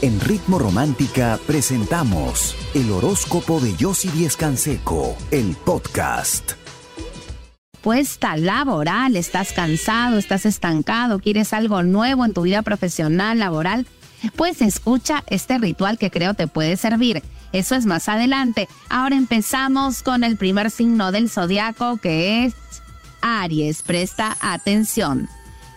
En Ritmo Romántica presentamos el horóscopo de Yossi Díez Canseco, el podcast. Puesta laboral, estás cansado, estás estancado, quieres algo nuevo en tu vida profesional, laboral, pues escucha este ritual que creo te puede servir. Eso es más adelante. Ahora empezamos con el primer signo del zodiaco que es Aries. Presta atención.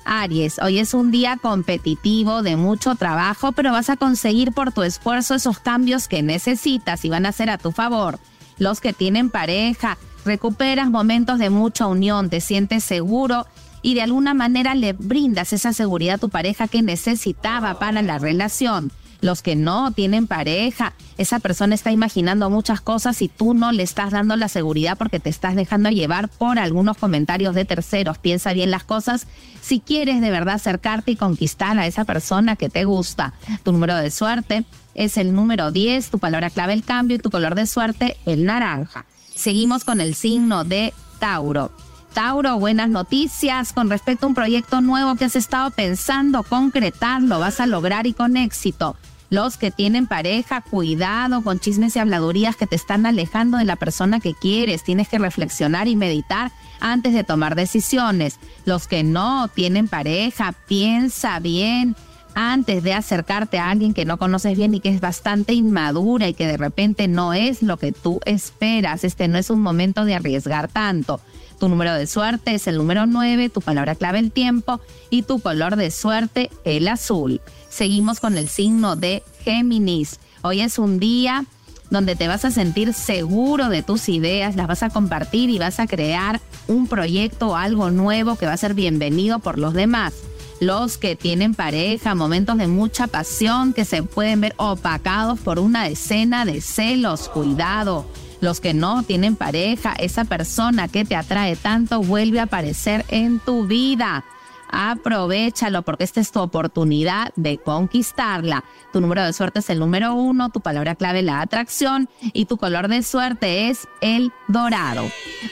Aries, hoy es un día competitivo de mucho trabajo, pero vas a conseguir por tu esfuerzo esos cambios que necesitas y van a ser a tu favor. Los que tienen pareja, recuperas momentos de mucha unión, te sientes seguro y de alguna manera le brindas esa seguridad a tu pareja que necesitaba para la relación los que no tienen pareja. Esa persona está imaginando muchas cosas y tú no le estás dando la seguridad porque te estás dejando llevar por algunos comentarios de terceros. Piensa bien las cosas si quieres de verdad acercarte y conquistar a esa persona que te gusta. Tu número de suerte es el número 10, tu palabra clave el cambio y tu color de suerte el naranja. Seguimos con el signo de Tauro. Tauro, buenas noticias con respecto a un proyecto nuevo que has estado pensando concretarlo, vas a lograr y con éxito. Los que tienen pareja, cuidado con chismes y habladurías que te están alejando de la persona que quieres. Tienes que reflexionar y meditar antes de tomar decisiones. Los que no tienen pareja, piensa bien antes de acercarte a alguien que no conoces bien y que es bastante inmadura y que de repente no es lo que tú esperas. Este no es un momento de arriesgar tanto. Tu número de suerte es el número 9, tu palabra clave el tiempo y tu color de suerte el azul. Seguimos con el signo de Géminis. Hoy es un día donde te vas a sentir seguro de tus ideas, las vas a compartir y vas a crear un proyecto o algo nuevo que va a ser bienvenido por los demás. Los que tienen pareja, momentos de mucha pasión que se pueden ver opacados por una escena de celos, cuidado los que no tienen pareja, esa persona que te atrae tanto vuelve a aparecer en tu vida. Aprovechalo porque esta es tu oportunidad de conquistarla. Tu número de suerte es el número uno, tu palabra clave la atracción y tu color de suerte es el dorado.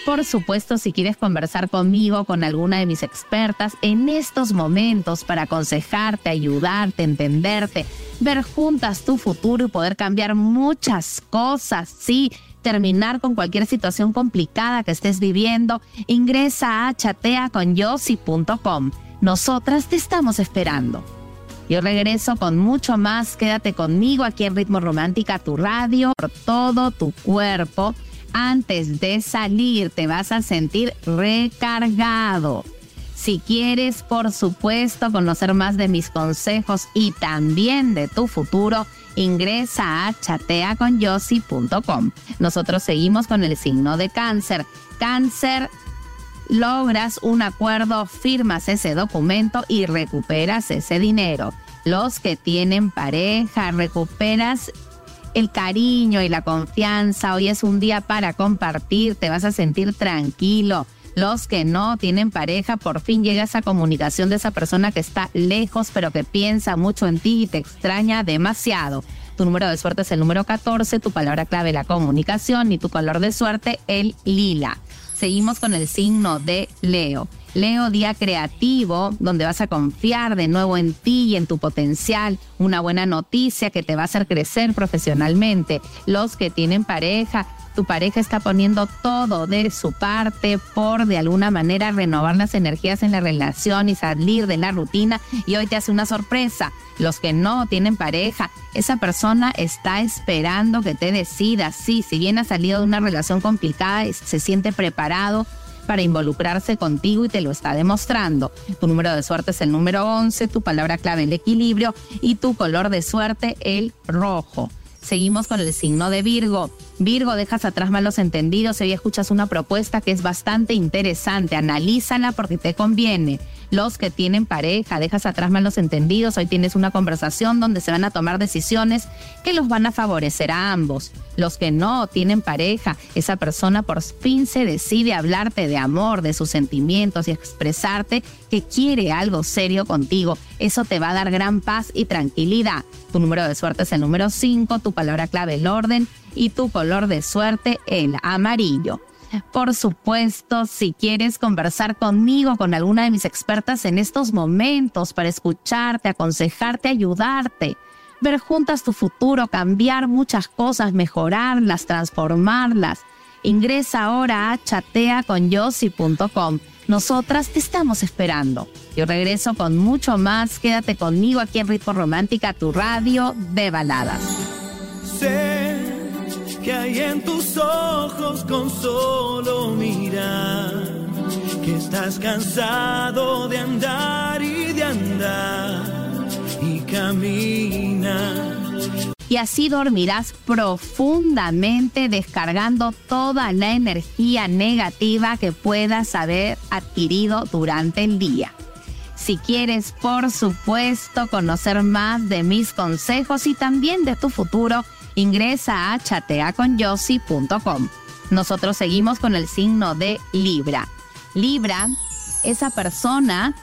Por supuesto, si quieres conversar conmigo, con alguna de mis expertas en estos momentos para aconsejarte, ayudarte, entenderte, ver juntas tu futuro y poder cambiar muchas cosas, sí terminar con cualquier situación complicada que estés viviendo, ingresa a chateaconyossi.com. Nosotras te estamos esperando. Yo regreso con mucho más. Quédate conmigo aquí en Ritmo Romántica, tu radio, por todo tu cuerpo. Antes de salir te vas a sentir recargado. Si quieres, por supuesto, conocer más de mis consejos y también de tu futuro, ingresa a chateaconyossi.com. Nosotros seguimos con el signo de cáncer. Cáncer logras un acuerdo, firmas ese documento y recuperas ese dinero. Los que tienen pareja, recuperas el cariño y la confianza. Hoy es un día para compartir, te vas a sentir tranquilo los que no tienen pareja, por fin llega esa comunicación de esa persona que está lejos, pero que piensa mucho en ti y te extraña demasiado. Tu número de suerte es el número 14, tu palabra clave la comunicación y tu color de suerte el lila. Seguimos con el signo de Leo. Leo, día creativo, donde vas a confiar de nuevo en ti y en tu potencial. Una buena noticia que te va a hacer crecer profesionalmente. Los que tienen pareja, tu pareja está poniendo todo de su parte por de alguna manera renovar las energías en la relación y salir de la rutina y hoy te hace una sorpresa. Los que no tienen pareja, esa persona está esperando que te decidas. Sí, si bien ha salido de una relación complicada, se siente preparado para involucrarse contigo y te lo está demostrando. Tu número de suerte es el número 11, tu palabra clave el equilibrio y tu color de suerte el rojo. Seguimos con el signo de Virgo. Virgo, dejas atrás malos entendidos y hoy escuchas una propuesta que es bastante interesante. Analízala porque te conviene. Los que tienen pareja, dejas atrás malos entendidos. Hoy tienes una conversación donde se van a tomar decisiones que los van a favorecer a ambos. Los que no tienen pareja, esa persona por fin se decide hablarte de amor, de sus sentimientos y expresarte que quiere algo serio contigo. Eso te va a dar gran paz y tranquilidad. Tu número de suerte es el número 5, tu palabra clave el orden y tu color de suerte el amarillo. Por supuesto, si quieres conversar conmigo, con alguna de mis expertas en estos momentos para escucharte, aconsejarte, ayudarte, ver juntas tu futuro, cambiar muchas cosas, mejorarlas, transformarlas. Ingresa ahora a chateaconyossi.com. Nosotras te estamos esperando. Yo regreso con mucho más. Quédate conmigo aquí en Ritmo Romántica, tu radio de baladas. Que hay en tus ojos con solo mirar que estás cansado de andar y de andar y camina y así dormirás profundamente descargando toda la energía negativa que puedas haber adquirido durante el día. Si quieres, por supuesto, conocer más de mis consejos y también de tu futuro, ingresa a chateaconyossi.com. Nosotros seguimos con el signo de Libra. Libra, esa persona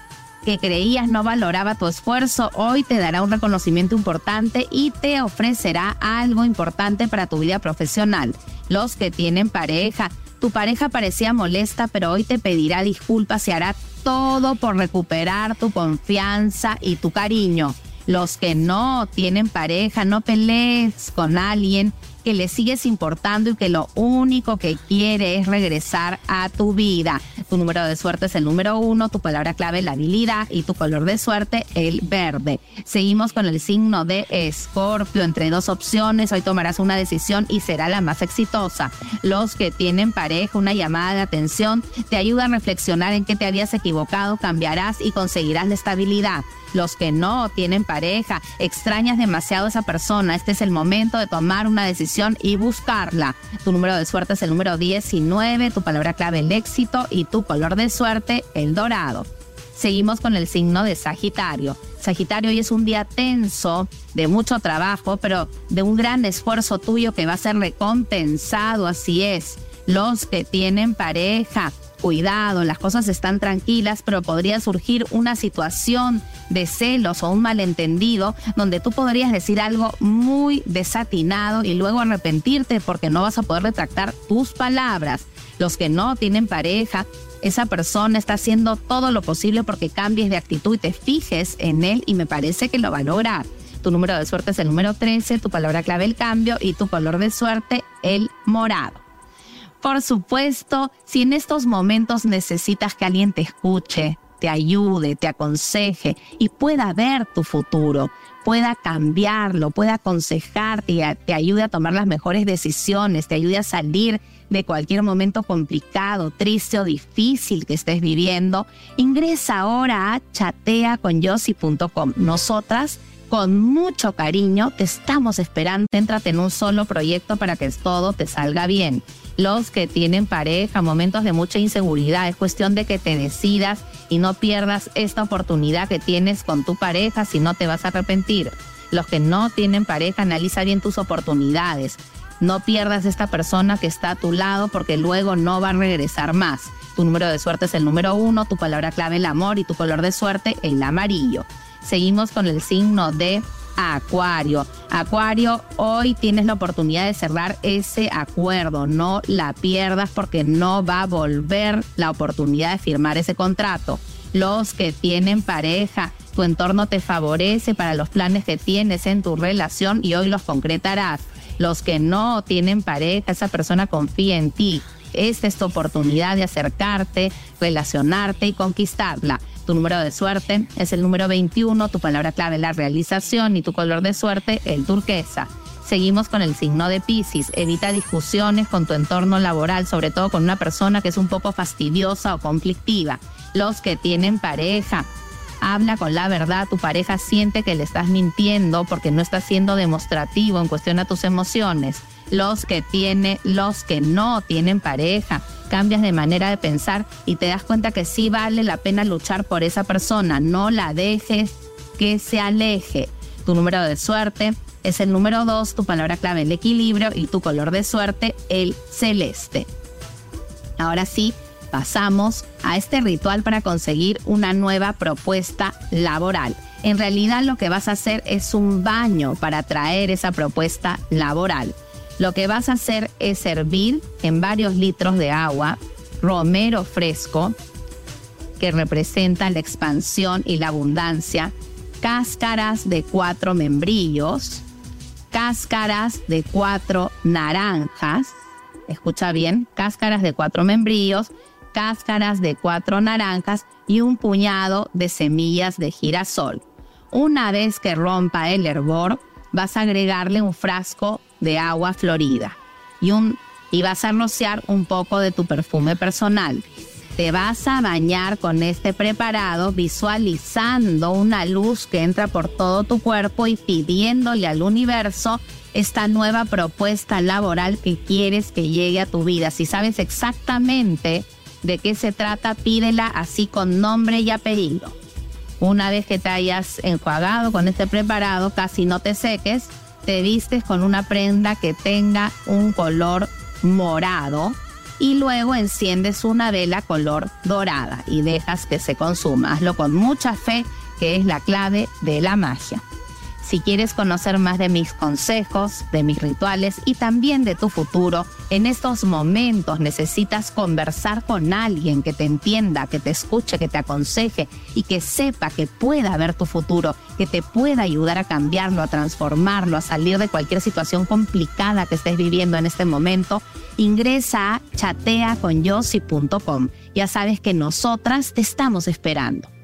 que creías no valoraba tu esfuerzo, hoy te dará un reconocimiento importante y te ofrecerá algo importante para tu vida profesional. Los que tienen pareja, tu pareja parecía molesta, pero hoy te pedirá disculpas y hará todo por recuperar tu confianza y tu cariño. Los que no tienen pareja, no pelees con alguien que le sigues importando y que lo único que quiere es regresar a tu vida. Tu número de suerte es el número uno, tu palabra clave la habilidad y tu color de suerte el verde. Seguimos con el signo de Escorpio. Entre dos opciones, hoy tomarás una decisión y será la más exitosa. Los que tienen pareja, una llamada de atención, te ayuda a reflexionar en qué te habías equivocado, cambiarás y conseguirás la estabilidad los que no tienen pareja, extrañas demasiado a esa persona, este es el momento de tomar una decisión y buscarla. Tu número de suerte es el número 19, tu palabra clave el éxito y tu color de suerte el dorado. Seguimos con el signo de Sagitario. Sagitario hoy es un día tenso, de mucho trabajo, pero de un gran esfuerzo tuyo que va a ser recompensado, así es. Los que tienen pareja, cuidado, las cosas están tranquilas, pero podría surgir una situación de celos o un malentendido donde tú podrías decir algo muy desatinado y luego arrepentirte porque no vas a poder retractar tus palabras. Los que no tienen pareja, esa persona está haciendo todo lo posible porque cambies de actitud y te fijes en él y me parece que lo va a lograr. Tu número de suerte es el número 13, tu palabra clave el cambio y tu color de suerte el morado. Por supuesto, si en estos momentos necesitas que alguien te escuche, te ayude, te aconseje y pueda ver tu futuro, pueda cambiarlo, pueda aconsejarte, te ayude a tomar las mejores decisiones, te ayude a salir de cualquier momento complicado, triste o difícil que estés viviendo, ingresa ahora a chateaconyossi.com. Nosotras con mucho cariño te estamos esperando. Céntrate en un solo proyecto para que todo te salga bien. Los que tienen pareja, momentos de mucha inseguridad, es cuestión de que te decidas y no pierdas esta oportunidad que tienes con tu pareja si no te vas a arrepentir. Los que no tienen pareja, analiza bien tus oportunidades. No pierdas esta persona que está a tu lado porque luego no va a regresar más. Tu número de suerte es el número uno, tu palabra clave el amor y tu color de suerte el amarillo. Seguimos con el signo de Acuario. Acuario, hoy tienes la oportunidad de cerrar ese acuerdo. No la pierdas porque no va a volver la oportunidad de firmar ese contrato. Los que tienen pareja, tu entorno te favorece para los planes que tienes en tu relación y hoy los concretarás. Los que no tienen pareja, esa persona confía en ti. Esta es tu oportunidad de acercarte, relacionarte y conquistarla. Tu número de suerte es el número 21, tu palabra clave la realización y tu color de suerte el turquesa. Seguimos con el signo de Pisces. Evita discusiones con tu entorno laboral, sobre todo con una persona que es un poco fastidiosa o conflictiva. Los que tienen pareja, habla con la verdad, tu pareja siente que le estás mintiendo porque no estás siendo demostrativo en cuestión a tus emociones. Los que tienen, los que no tienen pareja, cambias de manera de pensar y te das cuenta que sí vale la pena luchar por esa persona. No la dejes que se aleje. Tu número de suerte es el número 2, tu palabra clave el equilibrio y tu color de suerte el celeste. Ahora sí, pasamos a este ritual para conseguir una nueva propuesta laboral. En realidad lo que vas a hacer es un baño para traer esa propuesta laboral. Lo que vas a hacer es servir en varios litros de agua romero fresco, que representa la expansión y la abundancia. cáscaras de cuatro membrillos, cáscaras de cuatro naranjas, escucha bien, cáscaras de cuatro membrillos, cáscaras de cuatro naranjas y un puñado de semillas de girasol. Una vez que rompa el hervor, vas a agregarle un frasco de agua florida y, un, y vas a rociar un poco de tu perfume personal. Te vas a bañar con este preparado visualizando una luz que entra por todo tu cuerpo y pidiéndole al universo esta nueva propuesta laboral que quieres que llegue a tu vida. Si sabes exactamente de qué se trata, pídela así con nombre y apellido. Una vez que te hayas enjuagado con este preparado, casi no te seques, te vistes con una prenda que tenga un color morado y luego enciendes una vela color dorada y dejas que se consuma. Hazlo con mucha fe, que es la clave de la magia. Si quieres conocer más de mis consejos, de mis rituales y también de tu futuro, en estos momentos necesitas conversar con alguien que te entienda, que te escuche, que te aconseje y que sepa que pueda ver tu futuro, que te pueda ayudar a cambiarlo, a transformarlo, a salir de cualquier situación complicada que estés viviendo en este momento. Ingresa a chateaconyossi.com. Ya sabes que nosotras te estamos esperando.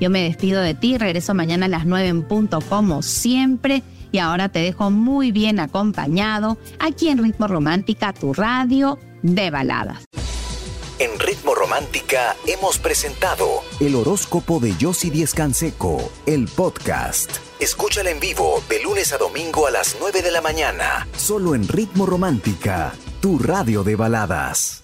Yo me despido de ti, regreso mañana a las 9 en punto como siempre y ahora te dejo muy bien acompañado aquí en Ritmo Romántica, tu radio de baladas. En Ritmo Romántica hemos presentado el horóscopo de Yossi Díez Canseco, el podcast. Escúchala en vivo de lunes a domingo a las 9 de la mañana, solo en Ritmo Romántica, tu radio de baladas.